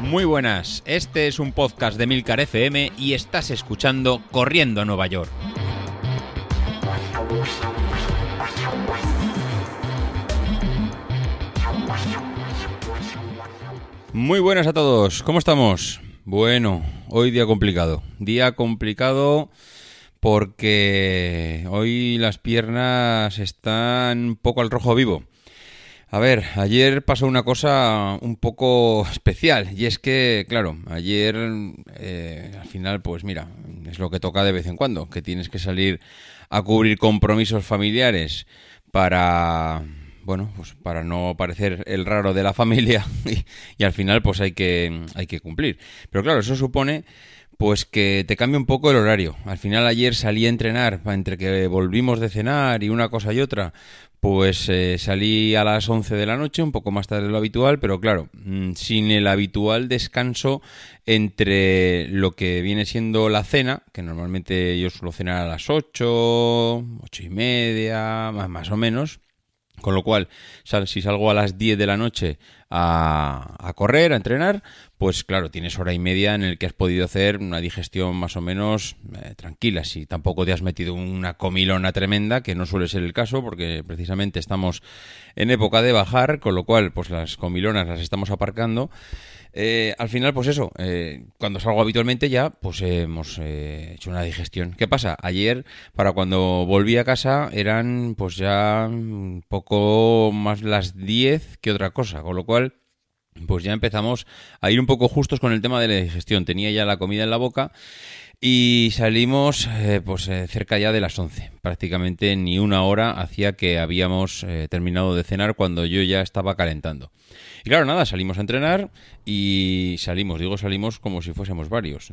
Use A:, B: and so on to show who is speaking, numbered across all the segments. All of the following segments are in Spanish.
A: Muy buenas, este es un podcast de Milcar FM y estás escuchando Corriendo a Nueva York. Muy buenas a todos, ¿cómo estamos? Bueno, hoy día complicado. Día complicado porque hoy las piernas están un poco al rojo vivo. A ver, ayer pasó una cosa un poco especial y es que, claro, ayer eh, al final, pues mira, es lo que toca de vez en cuando, que tienes que salir a cubrir compromisos familiares para, bueno, pues para no parecer el raro de la familia y, y al final pues hay que, hay que cumplir. Pero claro, eso supone pues que te cambia un poco el horario. Al final ayer salí a entrenar, entre que volvimos de cenar y una cosa y otra, pues eh, salí a las 11 de la noche, un poco más tarde de lo habitual, pero claro, mm, sin el habitual descanso entre lo que viene siendo la cena, que normalmente yo suelo cenar a las 8, 8 y media, más, o menos, con lo cual, si salgo a las 10 de la noche a, correr, a entrenar, pues claro, tienes hora y media en el que has podido hacer una digestión más o menos eh, tranquila. Si tampoco te has metido una comilona tremenda, que no suele ser el caso, porque precisamente estamos en época de bajar, con lo cual, pues las comilonas las estamos aparcando. Eh, al final, pues eso, eh, cuando salgo habitualmente ya, pues hemos hecho una digestión. ¿Qué pasa? Ayer, para cuando volví a casa, eran pues ya un poco más las 10 que otra cosa, con lo cual pues ya empezamos a ir un poco justos con el tema de la digestión. Tenía ya la comida en la boca y salimos pues cerca ya de las 11. Prácticamente ni una hora hacía que habíamos terminado de cenar cuando yo ya estaba calentando. Y claro, nada, salimos a entrenar y salimos, digo salimos como si fuésemos varios.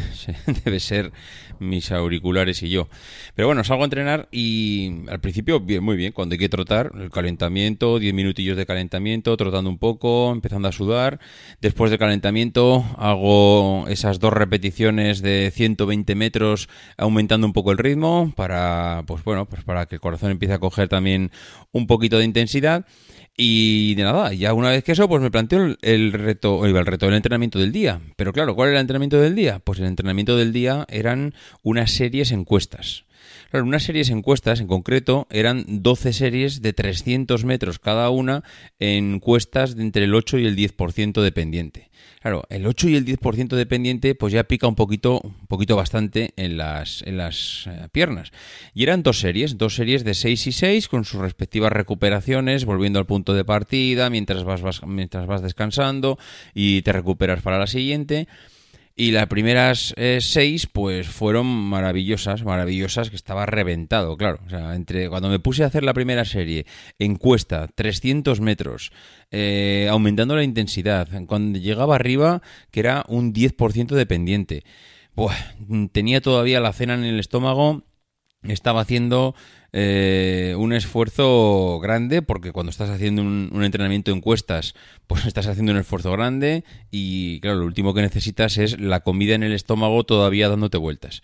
A: Debe ser mis auriculares y yo. Pero bueno, salgo a entrenar y al principio bien, muy bien, cuando hay que trotar, el calentamiento, 10 minutillos de calentamiento, trotando un poco, empezando a sudar. Después del calentamiento hago esas dos repeticiones de 120 metros aumentando un poco el ritmo para, pues bueno, pues para que el corazón empiece a coger también un poquito de intensidad. Y de nada, ya una vez que eso, pues me planteo el, reto, el reto del entrenamiento del día. Pero claro, ¿cuál era el entrenamiento del día? Pues el entrenamiento del día eran unas series encuestas. Claro, unas series encuestas en concreto eran 12 series de 300 metros cada una en encuestas de entre el 8 y el 10% dependiente. Claro, el 8 y el 10% dependiente pues ya pica un poquito, un poquito bastante en las, en las eh, piernas. Y eran dos series, dos series de 6 y 6 con sus respectivas recuperaciones, volviendo al punto de partida mientras vas, mientras vas descansando y te recuperas para la siguiente. Y las primeras eh, seis, pues fueron maravillosas, maravillosas, que estaba reventado, claro. O sea, entre cuando me puse a hacer la primera serie, encuesta, 300 metros, eh, aumentando la intensidad, cuando llegaba arriba, que era un 10% dependiente. tenía todavía la cena en el estómago, estaba haciendo eh, un esfuerzo grande, porque cuando estás haciendo un, entrenamiento de encuestas, pues estás haciendo un esfuerzo grande y claro, lo último que necesitas es la comida en el estómago todavía dándote vueltas.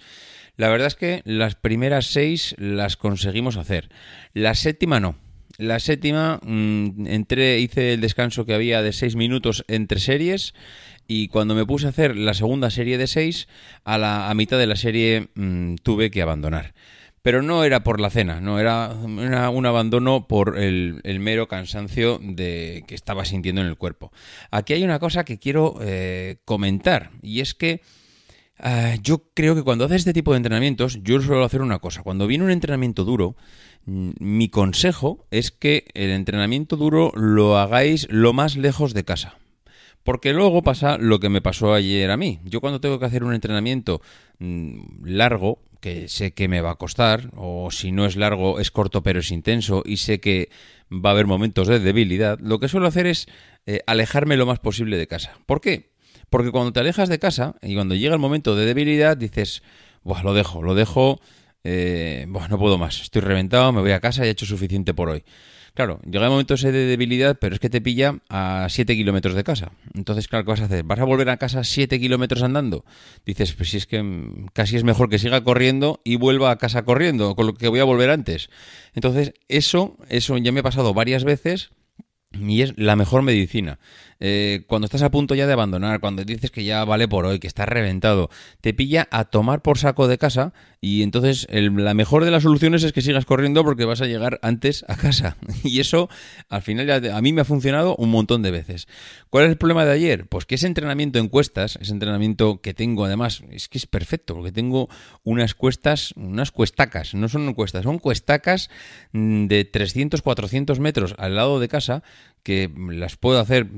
A: La verdad es que las primeras seis las conseguimos hacer. La séptima no. La séptima mm, entré, hice el descanso que había de seis minutos entre series y cuando me puse a hacer la segunda serie de seis, a la a mitad de la serie mm, tuve que abandonar. Pero no era por la cena, no era, un abandono por el, mero cansancio de que estaba sintiendo en el cuerpo. Aquí hay una cosa que quiero eh, comentar y es que eh, yo creo que cuando haces este tipo de entrenamientos, yo suelo hacer una cosa. Cuando viene un entrenamiento duro, mm, mi consejo es que el entrenamiento duro lo hagáis lo más lejos de casa. Porque luego pasa lo que me pasó ayer a mí. Yo cuando tengo que hacer un entrenamiento mm, largo, que sé que me va a costar, o si no es largo, es corto pero es intenso, y sé que va a haber momentos de debilidad, lo que suelo hacer es eh, alejarme lo más posible de casa. ¿Por qué? Porque cuando te alejas de casa y cuando llega el momento de debilidad, dices, Buah, lo dejo, lo dejo, eh, no puedo más, estoy reventado, me voy a casa y he hecho suficiente por hoy. Claro, llega el momento ese de debilidad, pero es que te pilla a 7 kilómetros de casa. Entonces, claro, ¿qué vas a hacer? ¿Vas a volver a casa 7 kilómetros andando? Dices, pues si es que casi es mejor que siga corriendo y vuelva a casa corriendo, con lo que voy a volver antes. Entonces, eso, eso ya me ha pasado varias veces y es la mejor medicina. Eh, cuando estás a punto ya de abandonar, cuando dices que ya vale por hoy, que estás reventado, te pilla a tomar por saco de casa y entonces la mejor de las soluciones es que sigas corriendo porque vas a llegar antes a casa. Y eso al final ya a mí me ha funcionado un montón de veces. ¿Cuál es el problema de ayer? Pues que ese entrenamiento en cuestas, ese entrenamiento que tengo además, es que es perfecto porque tengo unas cuestas, unas cuestacas, no son cuestas, son cuestacas mm, de 300, 400 metros al lado de casa que las puedo hacer,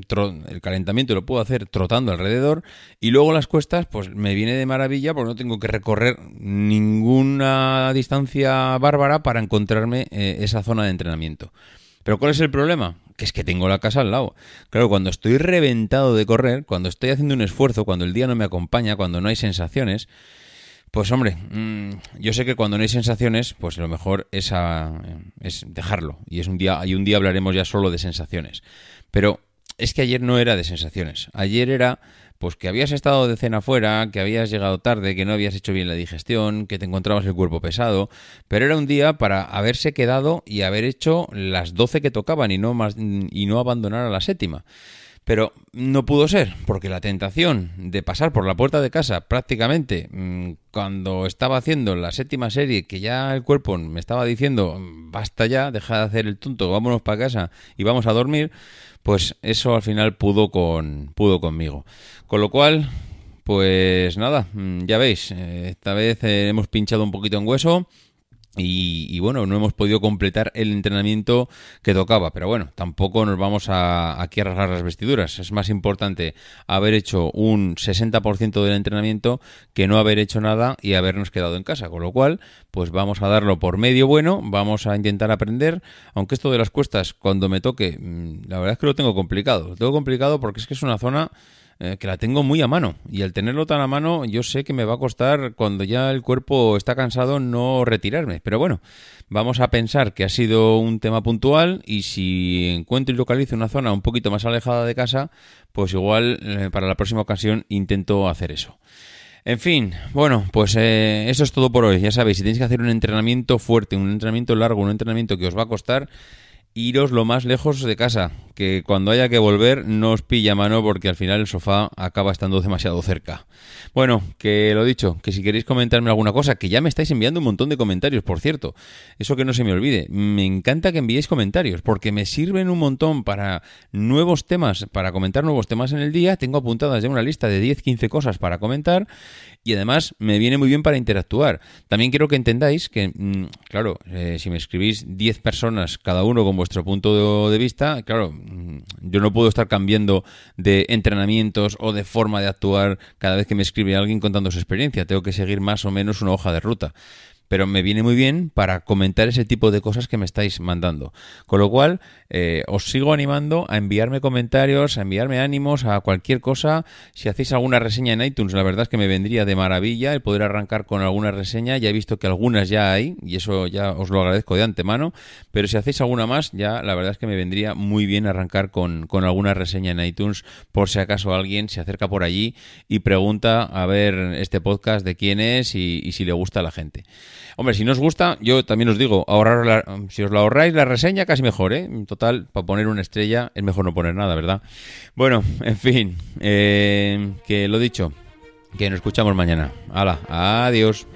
A: el calentamiento lo puedo hacer trotando alrededor y luego las cuestas pues me viene de maravilla porque no tengo que recorrer ninguna distancia bárbara para encontrarme eh, esa zona de entrenamiento. Pero ¿cuál es el problema? Que es que tengo la casa al lado. Claro, cuando estoy reventado de correr, cuando estoy haciendo un esfuerzo, cuando el día no me acompaña, cuando no hay sensaciones, pues hombre, mm, yo sé que cuando no hay sensaciones, pues lo mejor es, es dejarlo. Y es un día, y un día hablaremos ya solo de sensaciones. Pero es que ayer no era de sensaciones. Ayer era pues que habías estado de cena fuera, que habías llegado tarde, que no habías hecho bien la digestión, que te encontrabas el cuerpo pesado, pero era un día para haberse quedado y haber hecho las 12 que tocaban y no más y no abandonar a la séptima. Pero no pudo ser, porque la tentación de pasar por la puerta de casa prácticamente mm, cuando estaba haciendo la séptima serie, que ya el cuerpo me estaba diciendo, basta ya, deja de hacer el tonto, vámonos para casa y vamos a dormir, pues eso al final pudo, con, pudo conmigo. Con lo cual, pues nada, mm, ya veis, eh, esta vez eh, hemos pinchado un poquito en hueso. Y, bueno, no hemos podido completar el entrenamiento que tocaba, pero bueno, tampoco nos vamos a, aquí a rasgar las vestiduras. Es más importante haber hecho un 60% del entrenamiento que no haber hecho nada y habernos quedado en casa. Con lo cual, pues vamos a darlo por medio bueno, vamos a intentar aprender, aunque esto de las cuestas, cuando me toque, mm, la verdad es que lo tengo complicado. Lo tengo complicado porque es que es una zona eh, que la tengo muy a mano. Y al tenerlo tan a mano, yo sé que me va a costar, cuando ya el cuerpo está cansado, no retirarme. Pero bueno, vamos a pensar que ha sido un tema puntual y si encuentro y localizo una zona un poquito más alejada de casa, pues igual eh, para la próxima ocasión intento hacer eso. En fin, bueno, pues eh, eso es todo por hoy. Ya sabéis, si tenéis que hacer un entrenamiento fuerte, un entrenamiento largo, un entrenamiento que os va a costar, iros lo más lejos de casa, que cuando haya que volver no os pilla mano porque al final el sofá acaba estando demasiado cerca. Bueno, que lo dicho, que si queréis comentarme alguna cosa, que ya me estáis enviando un montón de comentarios, por cierto, eso que no se me olvide, me encanta que enviéis comentarios porque me sirven un montón para nuevos temas, para comentar nuevos temas en el día, tengo apuntadas ya una lista de 10-15 cosas para comentar y además me viene muy bien para interactuar. También quiero que entendáis que, mm, claro, eh, si me escribís 10 personas, cada uno con vuestro punto de, vista, claro, mm, yo no puedo estar cambiando de entrenamientos o de forma de actuar cada vez que me escribe alguien contando su experiencia. Tengo que seguir más o menos una hoja de ruta pero me viene muy bien para comentar ese tipo de cosas que me estáis mandando. Con lo cual, eh, os sigo animando a enviarme comentarios, a enviarme ánimos, a cualquier cosa. Si hacéis alguna reseña en iTunes, la verdad es que me vendría de maravilla el poder arrancar con alguna reseña. Ya he visto que algunas ya hay, y eso ya os lo agradezco de antemano. Pero si hacéis alguna más, ya la verdad es que me vendría muy bien arrancar con, alguna reseña en iTunes, por si acaso alguien se acerca por allí y pregunta a ver este podcast de quién es y, y si le gusta a la gente. Hombre, si no os gusta, yo también os digo, ahorrar si os lo ahorráis la reseña, casi mejor, ¿eh? En total, para poner una estrella es mejor no poner nada, ¿verdad? Bueno, en fin, eh, que lo dicho, que nos escuchamos mañana. Hala, adiós.